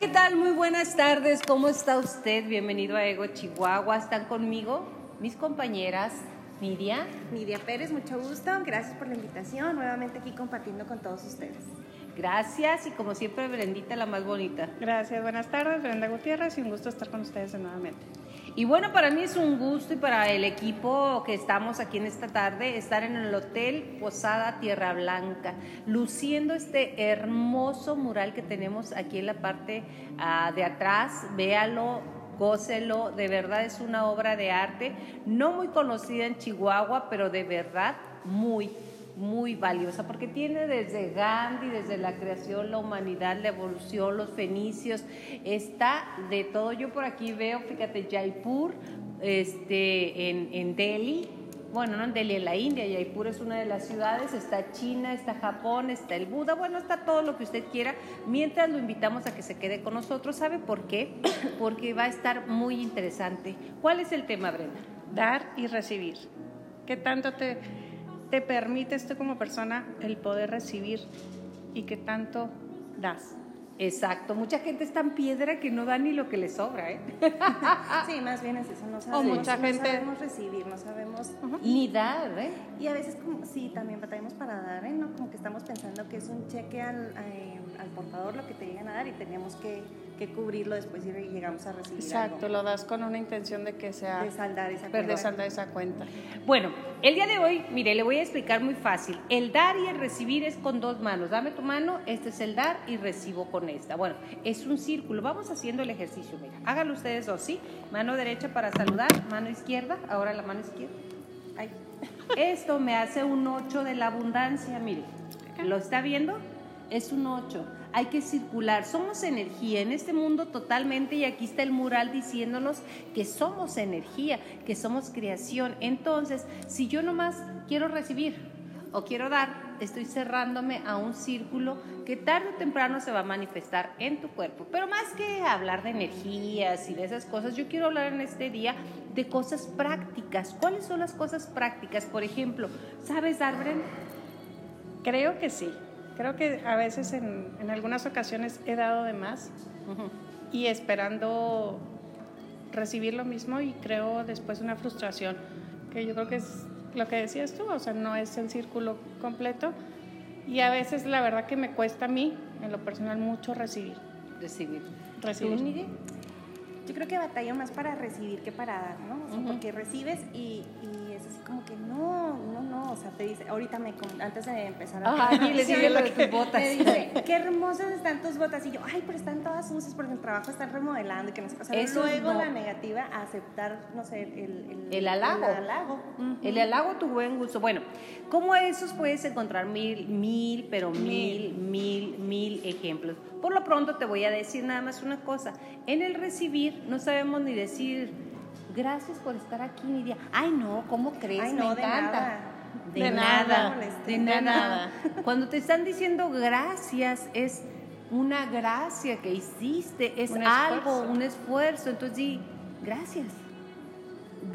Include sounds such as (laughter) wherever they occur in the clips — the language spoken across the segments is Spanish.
¿Qué tal? Muy buenas tardes. ¿Cómo está usted? Bienvenido a Ego Chihuahua. Están conmigo mis compañeras Nidia. Nidia Pérez, mucho gusto. Gracias por la invitación. Nuevamente aquí compartiendo con todos ustedes. Gracias y como siempre Brendita la más bonita. Gracias, buenas tardes, Brenda Gutiérrez y un gusto estar con ustedes nuevamente. Y bueno, para mí es un gusto y para el equipo que estamos aquí en esta tarde estar en el Hotel Posada Tierra Blanca, luciendo este hermoso mural que tenemos aquí en la parte uh, de atrás. Véalo, gócelo, de verdad es una obra de arte, no muy conocida en Chihuahua, pero de verdad muy, muy valiosa, porque tiene desde Gandhi, desde la creación, la humanidad, la evolución, los fenicios, está de todo. Yo por aquí veo, fíjate, Jaipur, este, en, en Delhi, bueno, no en Delhi, en la India, Jaipur es una de las ciudades, está China, está Japón, está el Buda, bueno, está todo lo que usted quiera, mientras lo invitamos a que se quede con nosotros. ¿Sabe por qué? (coughs) Porque va a estar muy interesante. ¿Cuál es el tema, Brenda? Dar y recibir. ¿Qué tanto te, te permites tú como persona el poder recibir y qué tanto das? Exacto, mucha gente está en piedra que no da ni lo que le sobra, ¿eh? (laughs) sí, más bien es eso, no sabemos, mucha no gente... sabemos recibir, no sabemos... Uh -huh. Ni dar, ¿eh? Y a veces, como, sí, también batallamos para dar, ¿eh? ¿no? Como que estamos pensando que es un cheque al, eh, al portador lo que te llegan a dar y tenemos que, que cubrirlo después y llegamos a recibir Exacto, algo. lo das con una intención de que sea... De saldar esa De saldar esa cuenta. Bueno, el día de hoy, mire, le voy a explicar muy fácil. El dar y el recibir es con dos manos. Dame tu mano, este es el dar y recibo con esta. Bueno, es un círculo. Vamos haciendo el ejercicio, mira. Háganlo ustedes dos, ¿sí? Mano derecha para saludar, mano izquierda, ahora la mano izquierda. Ay. Esto me hace un 8 de la abundancia, mire. ¿Lo está viendo? Es un 8 hay que circular, somos energía en este mundo totalmente y aquí está el mural diciéndonos que somos energía, que somos creación. Entonces, si yo nomás quiero recibir o quiero dar, estoy cerrándome a un círculo que tarde o temprano se va a manifestar en tu cuerpo. Pero más que hablar de energías y de esas cosas, yo quiero hablar en este día de cosas prácticas. ¿Cuáles son las cosas prácticas? Por ejemplo, ¿sabes dar, Brenda? Creo que sí. Creo que a veces en, en algunas ocasiones he dado de más uh -huh. y esperando recibir lo mismo y creo después una frustración, que yo creo que es lo que decías tú, o sea, no es el círculo completo y a veces la verdad que me cuesta a mí, en lo personal, mucho recibir. Recibir. Recibir. Yo creo que batallo más para recibir que para dar, ¿no? O sea, uh -huh. porque recibes y, y, es así como que no, o sea, te dice, ahorita me, antes de empezar a... Ay, le (laughs) sigue lo de tus botas. Me dice, qué hermosas están tus botas. Y yo, ay, pero están todas sucias porque el trabajo están remodelando y que no sé, o sea, Eso luego no. la negativa a aceptar, no sé, el... El, el halago. El halago. Uh -huh. El halago, tu buen gusto. Bueno, como esos puedes encontrar mil, mil, pero mil, mil, mil ejemplos. Por lo pronto te voy a decir nada más una cosa. En el recibir no sabemos ni decir gracias por estar aquí, Nidia. Ay, no, ¿cómo crees? Ay, Me no, encanta. De, de, de nada, nada, de nada. nada. (laughs) Cuando te están diciendo gracias es una gracia que hiciste, es un algo, un esfuerzo. Entonces di gracias.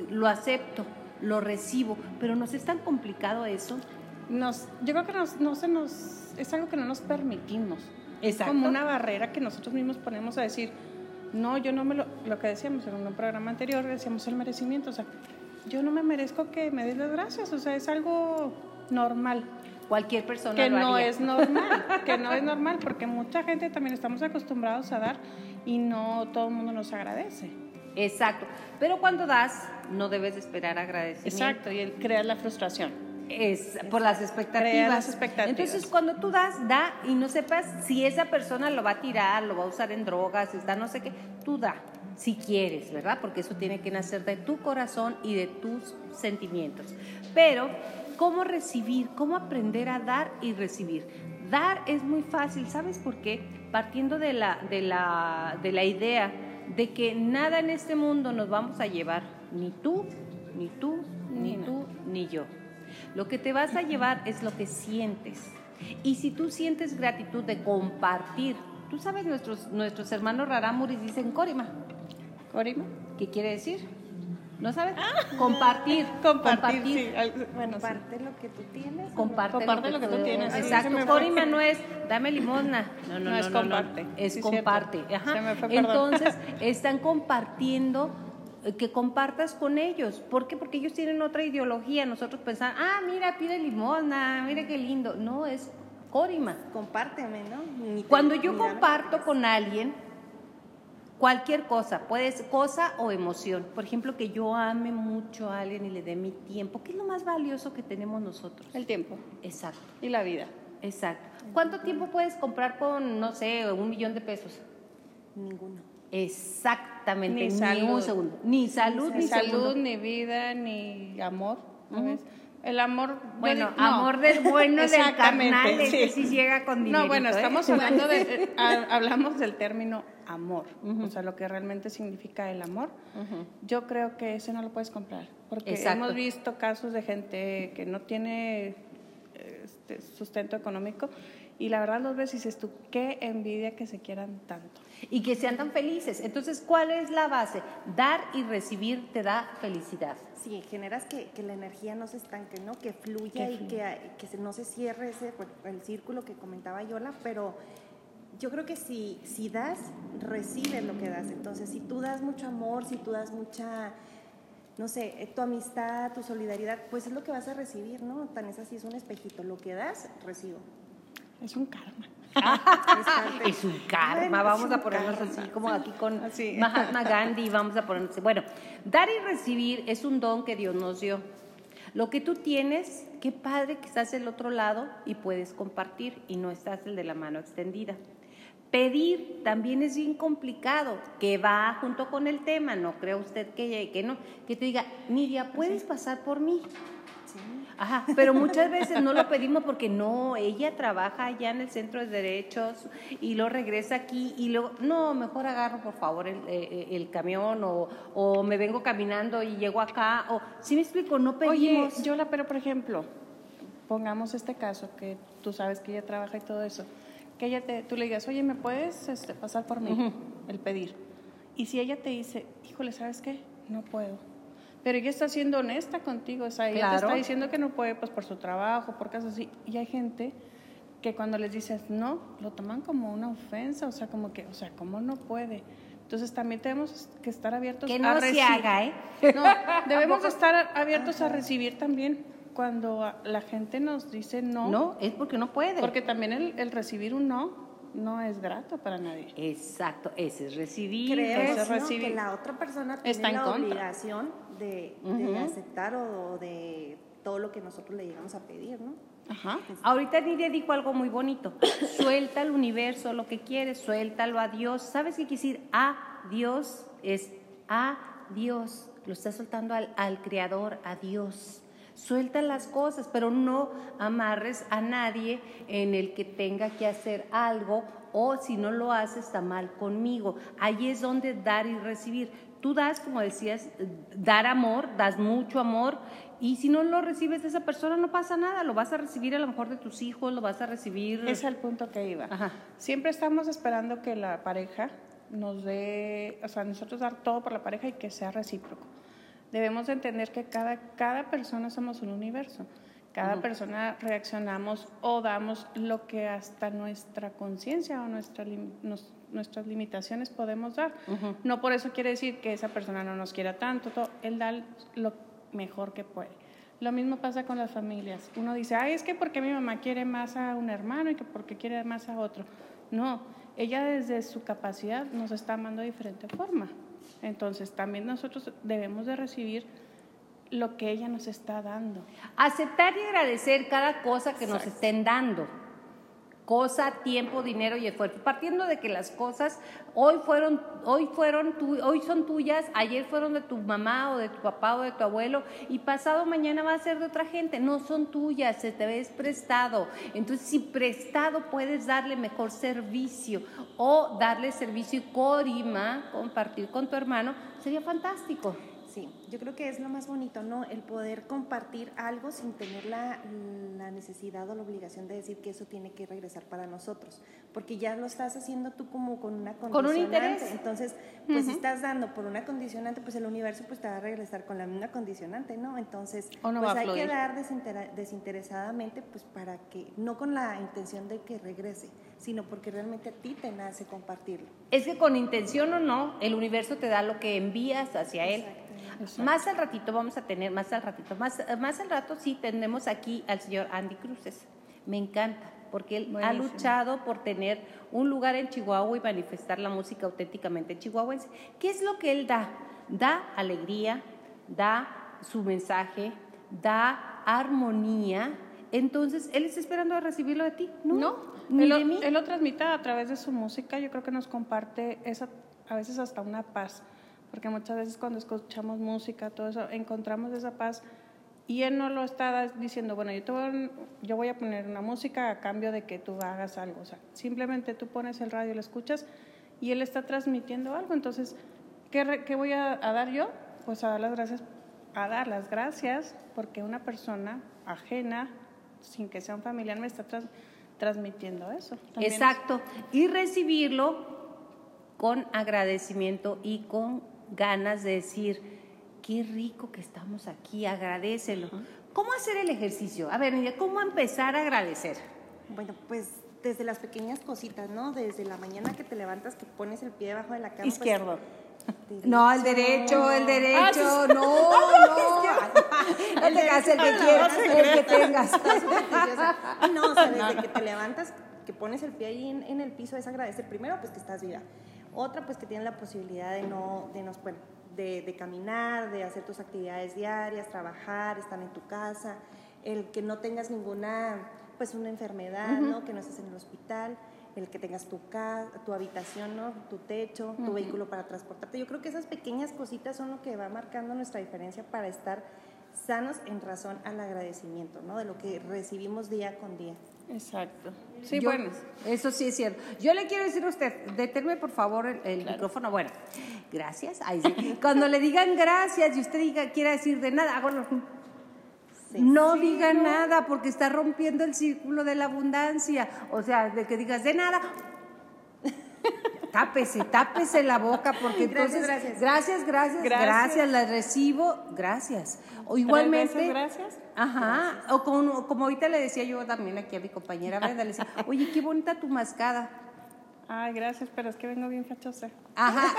Lo acepto, lo recibo, pero nos es tan complicado eso. Nos, yo creo que nos, no se nos, es algo que no nos permitimos. Exacto. Como una barrera que nosotros mismos ponemos a decir, no, yo no me lo, lo que decíamos en un programa anterior, decíamos el merecimiento, o sea, yo no me merezco que me des las gracias, o sea, es algo normal. Cualquier persona que lo no es normal, que no es normal, porque mucha gente también estamos acostumbrados a dar y no todo el mundo nos agradece. Exacto, pero cuando das no debes de esperar agradecimiento. Exacto, y creas la frustración. Es por las expectativas. Crea las expectativas. Entonces, cuando tú das, da y no sepas si esa persona lo va a tirar, lo va a usar en drogas, está no sé qué, tú da, si quieres, ¿verdad? Porque eso tiene que nacer de tu corazón y de tus sentimientos. Pero, ¿cómo recibir? ¿Cómo aprender a dar y recibir? Dar es muy fácil, ¿sabes por qué? Partiendo de la, de la, de la idea de que nada en este mundo nos vamos a llevar, ni tú, ni tú, ni tú, ni yo. Lo que te vas a llevar es lo que sientes. Y si tú sientes gratitud de compartir, tú sabes, nuestros, nuestros hermanos rarámuris dicen Corima. ¿Corima? ¿Qué quiere decir? ¿No sabes? (laughs) (laughs) compartir. Compartir, sí. Al- Bueno, sí. Comparte lo que tú tienes. ¿o Comparte, Comparte lo que tú tienes, sí, Exacto. Corima no es dame limosna. (laughs) No, no, No, no. es no, comparte. no. Es Sí, comparte. Ajá. Se me fue. Entonces, están compartiendo que compartas con ellos. ¿Por qué? Porque ellos tienen otra ideología. Nosotros pensamos, ah, mira, pide limosna, mira qué lindo. No, es Corima. Compárteme, ¿no? Te- Cuando yo comparto con alguien, cualquier cosa, puede ser cosa o emoción. Por ejemplo, que yo ame mucho a alguien y le dé mi tiempo. ¿Qué es lo más valioso que tenemos nosotros? El tiempo Exacto, y la vida. exacto. ¿Cuánto tiempo puedes comprar con, no sé, un millón de pesos? Ninguno. Exactamente, Ni un segundo. Ni salud, ni, Ni salud, segundo. ni vida, ni amor. ¿sabes? El amor. Bueno, no. amor del bueno, del carnal, ese sí. sí llega con dinero. No, bueno, estamos hablando de, eh, (laughs) ha- hablamos del término amor, o sea, lo que realmente significa el amor. Yo creo que ese no lo puedes comprar, porque Exacto. hemos visto casos de gente que no tiene este, sustento económico y la verdad los ves y dices tú, qué envidia que se quieran tanto. Y que sean tan felices. Entonces, ¿cuál es la base? Dar y recibir te da felicidad. Sí, generas que, que la energía no se estanque, ¿no? Que fluya y que, que se- no se cierre ese, pues, el círculo que comentaba Yola, pero yo creo que si, si das, recibes lo que das. Entonces, si tú das mucho amor, si tú das mucha, no sé, eh, tu amistad, tu solidaridad, pues es lo que vas a recibir, ¿no? Tan es así, es un espejito. Lo que das, recibo. Es un karma. Es, un karma, Bueno, vamos a ponernos karma. así como aquí con Así. Mahatma Gandhi, vamos a ponernos. Bueno, dar y recibir es un don que Dios nos dio. Lo que tú tienes, qué padre que estás del otro lado y puedes compartir y no estás el de la mano extendida. Pedir también es bien complicado, que va junto con el tema, no cree usted que, que no, que te diga, Nidia, ¿puedes pasar por mí? Sí. Ajá, pero muchas veces no lo pedimos porque no, ella trabaja allá en el centro de derechos y luego regresa aquí y luego, no, mejor agarro por favor el, eh, el camión o, o me vengo caminando y llego acá, o, si me explico, no Oye, pedimos. Yola, pero por ejemplo, pongamos este caso que tú sabes que ella trabaja y todo eso, que ella te, tú le digas, oye, ¿me puedes este, pasar por mí? El pedir. Y si ella te dice, híjole, ¿sabes qué? No puedo. Pero ella está siendo honesta contigo, o sea, ella te está diciendo que no puede, pues por su trabajo, por cosas así. Y hay gente que cuando les dices no, lo toman como una ofensa, o sea, como que, o sea, ¿cómo no puede? Entonces también tenemos que estar abiertos que a no se recibir. haga, ¿eh? No, debemos de (laughs) estar abiertos a recibir también cuando a- la gente nos dice no, No, es porque no puede. porque también el, el recibir un no no es grato para nadie. Exacto, ese es recibir. Creo Eso ¿no? es recibir. que la otra persona Está tiene en la contra. obligación de, aceptar o de todo lo que nosotros le llegamos a pedir, ¿no? Ajá. Ahorita Nidia dijo algo muy bonito. (coughs) Suelta al universo lo que quieres, suéltalo a Dios. ¿Sabes qué quiere decir? A Dios es a Dios. Lo estás soltando al, al Creador, a Dios. Suelta las cosas, pero no amarres a nadie en el que tenga que hacer algo o si no lo hace está mal conmigo. Ahí es donde dar y recibir. Tú das, como decías, dar amor, das mucho amor y si no lo recibes de esa persona no pasa nada, lo vas a recibir a lo mejor de tus hijos, lo vas a recibir... Es el punto que iba. Ajá. Siempre estamos esperando que la pareja nos dé, o sea, nosotros dar todo por la pareja y que sea recíproco. Debemos de entender que cada, cada persona somos un universo. Cada persona reaccionamos o damos lo que hasta nuestra conciencia o nuestra lim- nos- nuestras limitaciones podemos dar. No por eso quiere decir que esa persona no nos quiera tanto, todo. él da lo mejor que puede. Lo mismo pasa con las familias. Uno dice, ay, es que porque mi mamá quiere más a un hermano y que porque quiere más a otro. No, ella desde su capacidad nos está amando de diferente forma. Entonces también nosotros debemos de recibir lo que ella nos está dando. Aceptar y agradecer cada cosa que nos estén dando. Cosa, tiempo, dinero y esfuerzo. Partiendo de que las cosas hoy fueron, hoy fueron, tu- hoy son tuyas, ayer fueron de tu mamá o de tu papá o de tu abuelo y pasado mañana va a ser de otra gente. No son tuyas, se te ves prestado. Entonces, si prestado puedes darle mejor servicio o darle servicio y corima, compartir con tu hermano, sería fantástico. Sí, yo creo que es lo más bonito, ¿no? El poder compartir algo sin tener la, la, necesidad o la obligación de decir que eso tiene que regresar para nosotros, porque ya lo estás haciendo tú como con una condicionante. Con un interés. Entonces, pues si estás dando por una condicionante, pues el universo pues te va a regresar con la misma condicionante, ¿no? Entonces, no pues hay que dar desinteresadamente, pues para que, no con la intención de que regrese, sino porque realmente a ti te nace compartirlo. Es que con intención o no, el universo te da lo que envías hacia él. Más al ratito vamos a tener, más al ratito, más, más al rato sí tenemos aquí al señor Andy Cruces. Me encanta, porque él ha luchado por tener un lugar en Chihuahua y manifestar la música auténticamente chihuahuense. ¿Qué es lo que él da? Da alegría, da su mensaje, da armonía. Entonces, él está esperando a recibirlo de ti, ¿no? No, él, de mí. él lo transmite a través de su música. Yo creo que nos comparte esa, a veces hasta una paz porque muchas veces cuando escuchamos música, todo eso, encontramos esa paz y él no lo está diciendo, bueno, yo, te voy, yo voy a poner una música a cambio de que tú hagas algo, o sea, simplemente tú pones el radio, lo escuchas y él está transmitiendo algo, entonces, ¿qué, qué voy a, dar yo? Pues a dar las gracias, a dar las gracias porque una persona ajena, sin que sea un familiar, me está transmitiendo eso. Exacto, y recibirlo con agradecimiento y con ganas de decir, qué rico que estamos aquí, agradecelo. ¿Cómo hacer el ejercicio? A ver, Nidia, ¿cómo empezar a agradecer? Bueno, pues desde las pequeñas cositas, ¿no? Desde la mañana que te levantas, que pones el pie debajo de la cama. Pues, Izquierdo. no, el derecho, el derecho, (laughs) ah, no, no. El de casa, el que (laughs) quieras, el que tengas. (laughs) no, o sea, desde que te levantas, que pones el pie ahí en, en el piso, es agradecer primero, pues que estás viva. Otra, pues que tienes la posibilidad de no, de, nos, bueno, de, de, caminar, de hacer tus actividades diarias, trabajar, estar en tu casa, el que no tengas ninguna, pues una enfermedad, ¿no? Que no estés en el hospital, el que tengas tu casa, tu habitación, ¿no? Tu techo, tu vehículo para transportarte. Yo creo que esas pequeñas cositas son lo que va marcando nuestra diferencia para estar sanos en razón al agradecimiento, ¿no? De lo que recibimos día con día. Exacto. Sí, bueno. Eso sí es cierto. Yo le quiero decir a usted, determe por favor el, micrófono. Bueno, gracias. (laughs) Cuando le digan gracias y usted diga, quiera decir de nada, no diga nada porque está rompiendo el círculo de la abundancia. O sea, de que digas de nada, (laughs) tápese, tápese la boca, porque entonces. Gracias, gracias, gracias, gracias, la recibo, gracias. O igualmente. Gracias. Ajá. O como, como ahorita le decía yo también aquí a mi compañera Brenda, le decía, oye, qué bonita tu mascada. Ay, gracias, pero es que vengo bien fachosa. Ajá,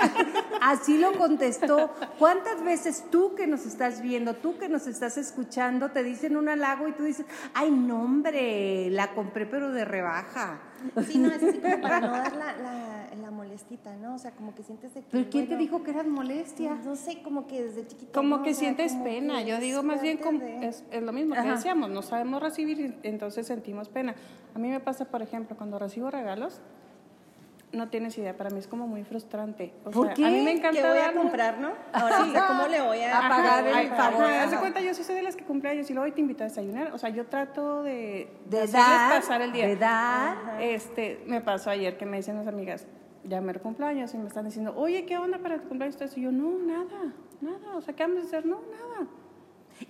así lo contestó. ¿Cuántas veces tú que nos estás viendo, tú que nos estás escuchando, te dicen un halago y tú dices, ay, no, hombre, la compré pero de rebaja? Sí, no, es así como para no dar la, la, la molestita, ¿no? O sea, como que sientes de que, ¿Pero quién te dijo que eras molestia? No sé, como que desde chiquito. Como que sientes pena. Yo digo más bien, como, es, es, lo mismo que decíamos, no sabemos recibir, entonces sentimos pena. A mí me pasa, por ejemplo, cuando recibo regalos, no tienes idea, para mí es como muy frustrante. O ¿Por qué? A mí me encanta ¿Qué voy a comprar, ¿no? (laughs) Ahora sí, ¿cómo le voy a, pagar el favor? Haz de cuenta, yo soy de las que cumpleaños y luego te invito a desayunar. O sea, yo trato de, de, dar, pasar el día. De dar. Este, me pasó ayer que me dicen las amigas, ya me cumpleaños y me están diciendo, oye, ¿qué onda para tu cumpleaños? Y yo, no, nada, nada. O sea, ¿qué vamos a hacer? No, nada.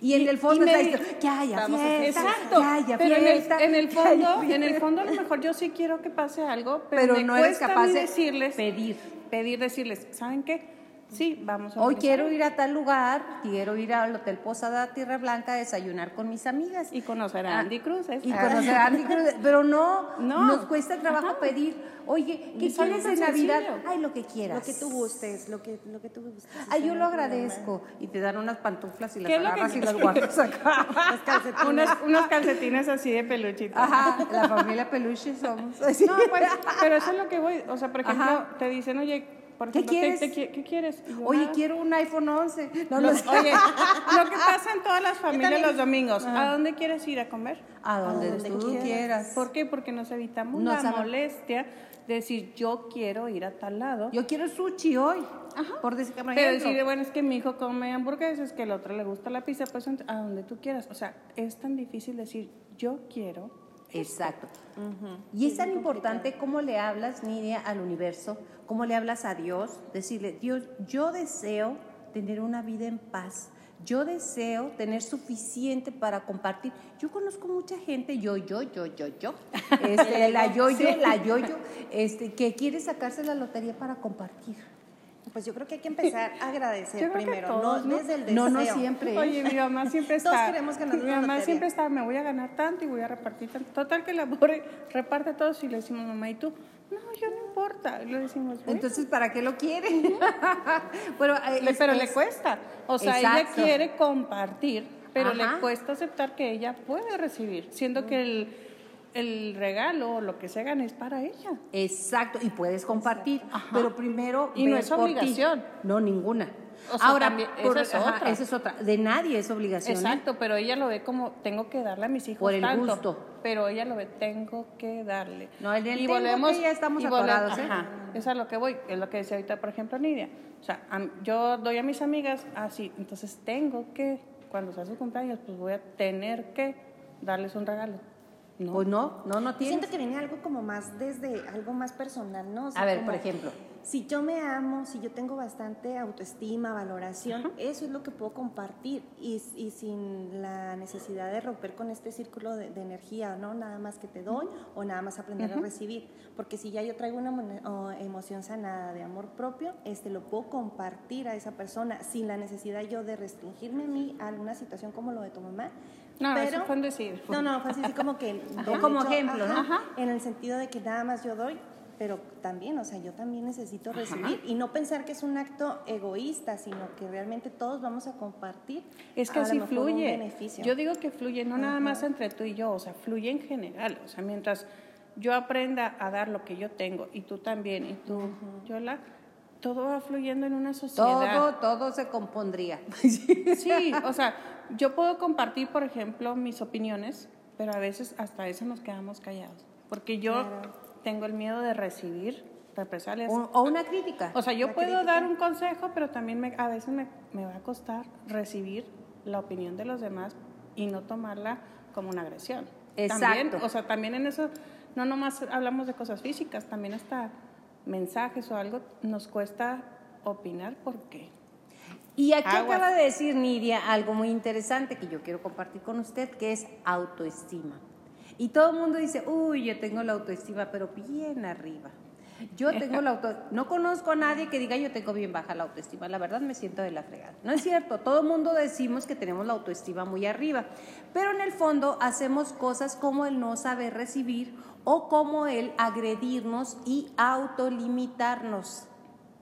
Y en el fondo está diciendo, que haya fiesta, exacto, que haya pero fiesta, en el, en el fondo, en el fondo a lo mejor yo sí quiero que pase algo, pero, pero no eres capaz de decirles, pedir, pedir, decirles, ¿saben qué? Sí, vamos a Hoy quiero ir a tal lugar, quiero ir al Hotel Posada Tierra Blanca a desayunar con mis amigas. Y conocer a Andy Cruz. Y (laughs) conocer a Andy Cruz. Pero no, no. nos cuesta trabajo pedir, oye, ¿qué quieres en Navidad? Ay, lo que quieras. Lo que tú gustes, lo que, lo que tú gustes. Ay, yo lo agradezco. Y te dan unas pantuflas y las agarras y las guardas acá. calcetines. unos calcetines así de peluchito. Ajá, la familia peluche somos. No, pues, pero eso es lo que voy. O sea, por ejemplo, te dicen, oye, ¿Qué quieres? ¿qué, quieres? Oye, quiero un iPhone 11. No, oye, lo que pasa en todas las familias los domingos, ¿a dónde quieres ir a comer? A donde, tú quieras. ¿Por qué? Porque nos evitamos la molestia de decir, yo quiero ir a tal lado. Yo quiero sushi hoy. Ajá. Por decir, Pero decir, bueno, es que mi hijo come hamburguesas, que el otro le gusta la pizza, pues a donde tú quieras. O sea, es tan difícil decir, yo quiero Exacto. Y es tan importante cómo le hablas, Nidia, al universo, cómo le hablas a Dios, decirle, Dios, yo deseo tener una vida en paz. Yo deseo tener suficiente para compartir. Yo conozco mucha gente, yo, yo, yo, yo, yo, (laughs) este, la yo, yo, la yo, yo, este, que quiere sacarse la lotería para compartir. Pues yo creo que hay que empezar a agradecer Yo creo que primero, todos, no ¿no? desde el deseo. No, no siempre. Oye, mi mamá (laughs) siempre Todos está. queremos ganar mi mamá lotería. siempre está, me voy a ganar tanto y voy a repartir tanto. Total que la pobre reparte todo y le decimos, mamá, ¿y tú? No, yo no importa. Y le decimos, bueno, Entonces, ¿para qué lo quiere? (laughs) bueno, eh, le- pero es- le cuesta. O sea, ella quiere compartir, pero Ajá. le cuesta aceptar que ella puede recibir, siendo que el, el regalo o lo que se gane es para ella. Exacto, y puedes compartir, pero primero Y no es obligación. No, ninguna. O sea, Ahora, también- por- esa es ajá, otra. esa es otra. De nadie es obligación. ¿eh? Exacto, pero ella lo ve como tengo que darle a mis hijos Por el tanto, gusto. pero ella lo ve tengo que darle. No, el del tengo que ya estamos y ¿eh? Ajá, es a lo que voy, es lo que decía ahorita, por ejemplo, Nidia. O sea, yo doy a mis amigas así, entonces tengo que, cuando sea su cumpleaños, pues voy a tener que darles un regalo. No. Pues no, no, no Yo tienes. siento que viene algo como más desde algo más personal, ¿no? O sea, A ver, como por ejemplo. Si yo me amo, si yo tengo bastante autoestima, valoración, eso es lo que puedo compartir y, y sin la necesidad de romper con este círculo de, de energía, ¿no? Nada más que te doy o nada más aprender a recibir. Porque si ya yo traigo una emoción sanada de amor propio, este lo puedo compartir a esa persona sin la necesidad yo de restringirme a mí a alguna situación como lo de tu mamá. No, pero, eso fue un decir. No, no, fue así, así como que... (laughs) del como hecho, ejemplo, ¿no? ajá, en el sentido de que nada más yo doy, pero también, o sea, yo también necesito recibir y no pensar que es un acto egoísta, sino que realmente todos vamos a compartir. Es que así un fluye. beneficio. Yo digo que fluye, no nada más entre tú y yo, o sea, fluye en general. O sea, mientras yo aprenda a dar lo que yo tengo y tú también, y tú, Yola, todo va fluyendo en una sociedad. Todo, todo se compondría. (laughs) Sí, (laughs) o sea, yo puedo compartir, por ejemplo, mis opiniones, pero a veces hasta eso nos quedamos callados. Porque yo tengo el miedo de recibir represalias. O, o una crítica. O sea, yo puedo crítica. dar un consejo, pero también me- a veces me, me va a costar recibir la opinión de los demás y no tomarla como una agresión. También, Exacto. o sea, también en eso, no nomás hablamos de cosas físicas, también hasta mensajes o algo nos cuesta opinar porque Y aquí Aguas. acaba de decir Nidia algo muy interesante que yo quiero compartir con usted, que es autoestima. Y todo el mundo dice, uy, yo tengo la autoestima, pero bien arriba. Yo tengo la auto... No conozco a nadie que diga yo tengo bien baja la autoestima. La verdad me siento de la fregada. No es cierto. Todo el mundo decimos que tenemos la autoestima muy arriba. Pero en el fondo hacemos cosas como el no saber recibir o como el agredirnos y autolimitarnos.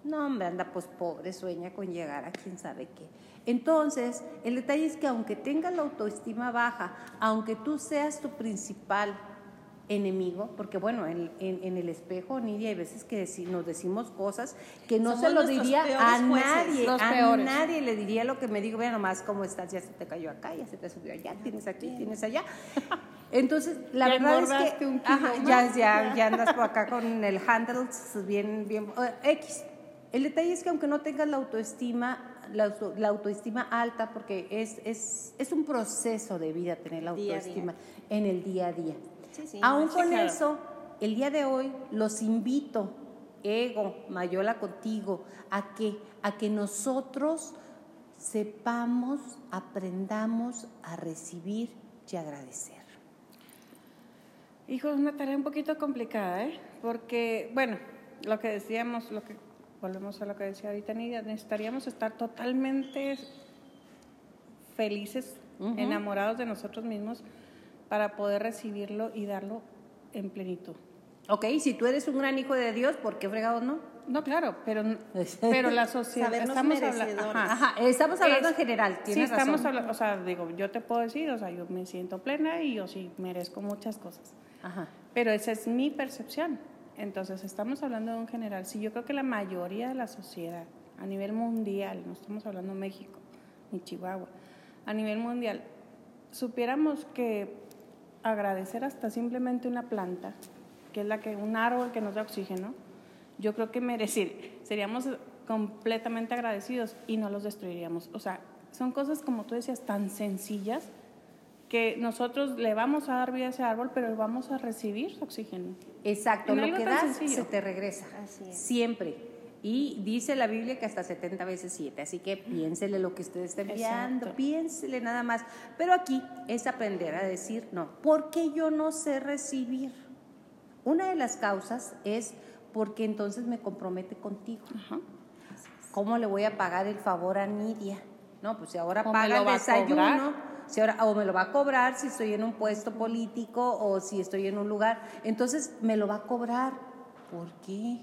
No, hombre, anda pues pobre, sueña con llegar a quién sabe qué. Entonces, el detalle es que aunque tengas la autoestima baja, aunque tú seas tu principal enemigo, porque bueno, en, en- en el espejo, Nidia, hay veces que deci- nos decimos cosas que no Somos se lo diría a nadie, a peores. nadie le diría lo que me digo, vea nomás cómo estás, ya se te cayó acá, ya se te subió allá, tienes aquí, tienes allá. (laughs) Entonces, la Ya verdad es que un kilo ajá, más. ya, ya, ya andas por acá con el handle bien, bien, eh, X. El detalle es que aunque no tengas la autoestima, la, auto- la autoestima alta, porque es, es, es un proceso de vida tener la Día autoestima en el día a día. Sí, sí, Aún con eso, el día de hoy los invito, Ego, Mayola contigo, a que, a que nosotros sepamos, aprendamos a recibir y agradecer. Hijo, es una tarea un poquito complicada, ¿eh? Porque, bueno, lo que decíamos, lo que volvemos a lo que decía ahorita Nidia, necesitaríamos estar totalmente felices, enamorados de nosotros mismos para poder recibirlo y darlo en plenitud. Ok, si tú eres un gran hijo de Dios, ¿por qué fregados no? No, claro, pero, (laughs) pero la sociedad, estamos hablando, merecedores. Ajá, estamos hablando Es- en general, Sí, tienes estamos razón. hablando, o sea, digo, yo te puedo decir, o sea, yo me siento plena y yo sí merezco muchas cosas. Ajá. Pero esa es mi percepción. Entonces, estamos hablando de un general. Sí, yo creo que la mayoría de la sociedad, a nivel mundial, no estamos hablando México ni Chihuahua, a nivel mundial, supiéramos que agradecer hasta simplemente una planta, que es la que, un árbol que nos da oxígeno, yo creo que merecer, seríamos completamente agradecidos y no los destruiríamos. O sea, son cosas como tú decías, tan sencillas que nosotros le vamos a dar vida a ese árbol, pero vamos a recibir su oxígeno. Exacto, lo que das sencillo. se te regresa. Así es. Siempre. Y dice la Biblia que hasta 70 veces 7, así que piénsele lo que usted está enviando, Exacto. piénsele nada más. Pero aquí es aprender a decir no. ¿Por qué yo no sé recibir? Una de las causas es porque entonces me compromete contigo. Ajá. ¿Cómo le voy a pagar el favor a Nidia? No, pues si ahora O paga el desayuno, si ahora, o me lo va a cobrar si estoy en un puesto político o si estoy en un lugar, entonces me lo va a cobrar. ¿Por qué?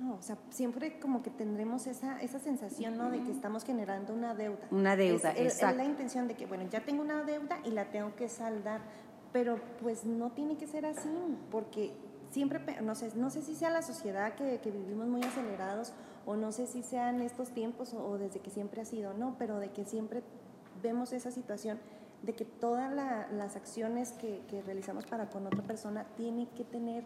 No, o sea, siempre como que tendremos esa, esa sensación, ¿no? De que estamos generando una deuda. Una deuda, es, el- es exacto. la intención de que, bueno, ya tengo una deuda y la tengo que saldar, pero pues no tiene que ser así, porque siempre, no sé, no sé si sea la sociedad que, que vivimos muy acelerados o no sé si sean estos tiempos o, o desde que siempre ha sido, no, pero de que siempre vemos esa situación de que todas la- las acciones que, que realizamos para con otra persona tienen que tener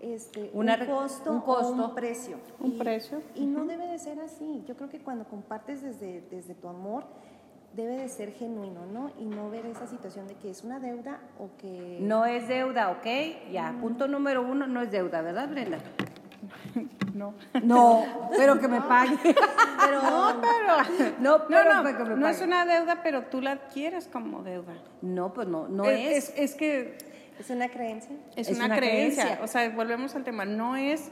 este, Una un, costo un o costo. un precio. Un Y- precio. Y no debe de ser así. Yo creo que cuando compartes desde, desde tu amor, debe de ser genuino, ¿no? Y no ver esa situación de que es una deuda o que... No es deuda, ¿ok? Ya, punto número uno, no es deuda, ¿verdad, Brenda? (laughs) No. No, (laughs) pero que me pague. (laughs) Pero, No, No, pero no, me no es pague. una deuda, pero tú la adquieres como deuda. No, pues no, no es. es, es que es una creencia. es, Es una, una creencia. creencia. O sea, volvemos al tema. No es,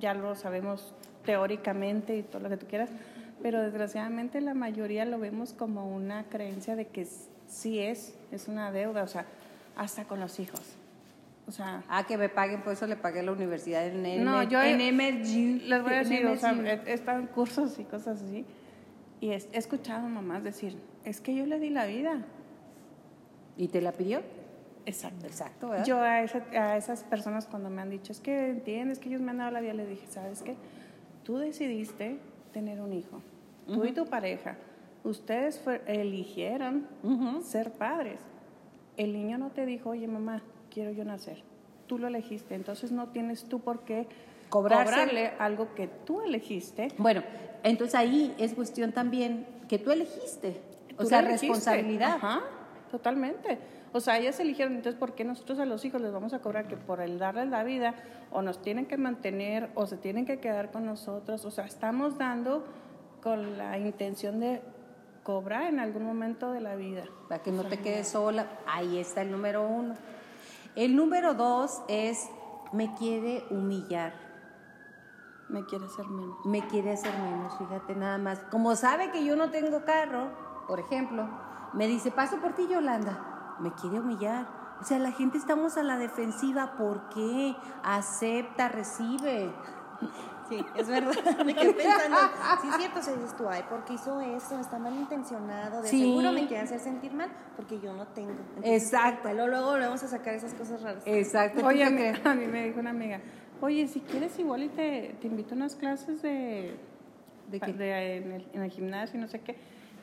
ya lo sabemos teóricamente y todo lo que tú quieras, pero desgraciadamente la mayoría lo vemos como una creencia de que sí es, es una deuda, o sea, hasta con los hijos. O sea, Ah, que me paguen, por eso le pagué la universidad en, en, no, yo en MSU. les voy a decir, o sea, (laughs) en cursos y cosas así, y he, he escuchado mamás decir, es que yo le di la vida. ¿Y te la pidió? Exacto. Exacto, ¿verdad? Yo a, esa- a esas personas cuando me han dicho, es que entiendes que ellos me han dado la vida, les dije, ¿sabes qué? Tú decidiste tener un hijo, tú y tu pareja, ustedes fue- eligieron ser padres. El niño no te dijo, oye mamá, quiero yo nacer. Tú lo elegiste, entonces no tienes tú por qué Cobrarse- cobrarle algo que tú elegiste. Bueno, entonces ahí es cuestión también que tú elegiste. O sea, elegiste. responsabilidad. Ajá, totalmente. O sea, ellas eligieron, entonces, ¿por qué nosotros a los hijos les vamos a cobrar que por el darles la vida o nos tienen que mantener o se tienen que quedar con nosotros? O sea, estamos dando con la intención de cobrar en algún momento de la vida. Para que no te quedes sola. Ahí está el número uno. El número dos es, me quiere humillar. Me quiere ser menos. me quiere hacer menos, fíjate nada más. Como sabe que yo no tengo carro, por ejemplo, me dice, paso por ti, Yolanda. Me quiere humillar. O sea, la gente estamos a la defensiva. ¿Por qué? Acepta, recibe. Sí, es verdad. (laughs) Me quedé pensando, sí es cierto, se dices tú, ay, porque hizo eso, está malintencionado, de Sí. seguro me quiere hacer sentir mal porque yo no tengo. Entonces, Exacto. Luego, luego volvemos a sacar esas cosas raras. Exacto. ¿tú Oye, qué a mí, a mí me dijo una amiga, oye, si quieres igual y te, te invito a unas clases de, ¿De qué? de- en, el, en el gimnasio y no sé qué,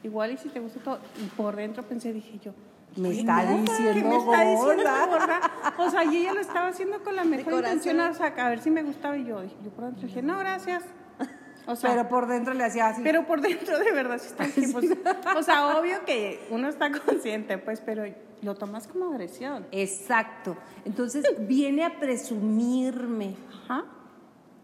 igual y si te gusta todo. Y por dentro pensé, dije yo, Me "Ay, está diciendo ¿qué me está diciendo gorda". O sea, y ella lo estaba haciendo con la mejor intención, o sea, a ver si me gustaba. Y yo, yo por dentro dije, no, gracias. O sea, Pero por dentro le hacía así. pero por dentro de verdad sí está (laughs) así, pues, o sea, obvio que uno está consciente, pues, pero lo tomas como agresión. Exacto. Entonces viene a presumirme. Ajá.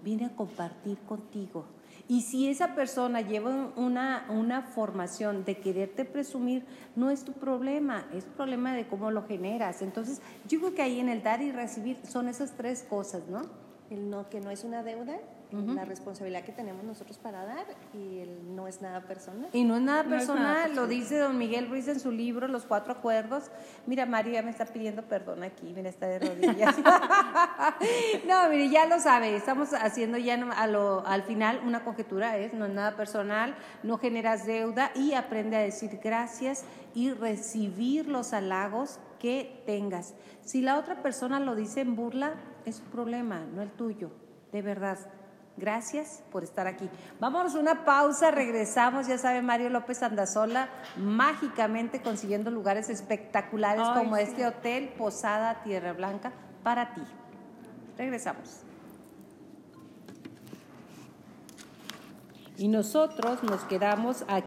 viene a compartir contigo. Y si esa persona lleva una, una formación de quererte presumir, no es tu problema, es problema de cómo lo generas. Entonces, yo creo que ahí en el dar y recibir son esas tres cosas, ¿no? El no, que no es una deuda, la responsabilidad que tenemos nosotros para dar y el no es nada personal. Y no es nada No es personal, lo dice don Miguel Ruiz en su libro Los Cuatro Acuerdos. Mira, Mario ya me está pidiendo perdón aquí, mira, está de rodillas. (laughs) no, mire, ya lo sabe, estamos haciendo ya no- a lo- al final una conjetura, es, no es nada personal, no generas deuda y aprende a decir gracias y recibir los halagos que tengas. Si la otra persona lo dice en burla, es su problema, no el tuyo, de verdad. Gracias por estar aquí. Vámonos a una pausa, regresamos. Ya sabe Mario López Andazola, mágicamente consiguiendo lugares espectaculares Ay, como sí. este hotel Posada Tierra Blanca para ti. Regresamos. Y nosotros nos quedamos aquí.